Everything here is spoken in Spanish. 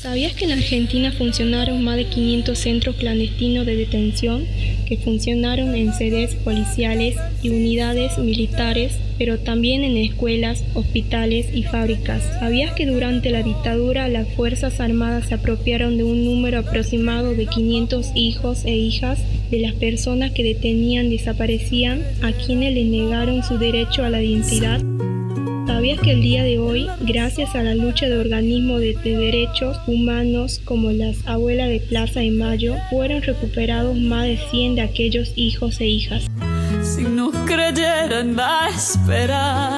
¿Sabías que en Argentina funcionaron más de 500 centros clandestinos de detención que funcionaron en sedes policiales y unidades militares, pero también en escuelas, hospitales y fábricas? ¿Sabías que durante la dictadura las Fuerzas Armadas se apropiaron de un número aproximado de 500 hijos e hijas de las personas que detenían desaparecían a quienes les negaron su derecho a la identidad? ¿Sabías que el día de hoy, gracias a la lucha de organismos de, derechos humanos como las Abuelas de Plaza de Mayo, fueron recuperados más de 100 de aquellos hijos e hijas? Si no creyeran a esperar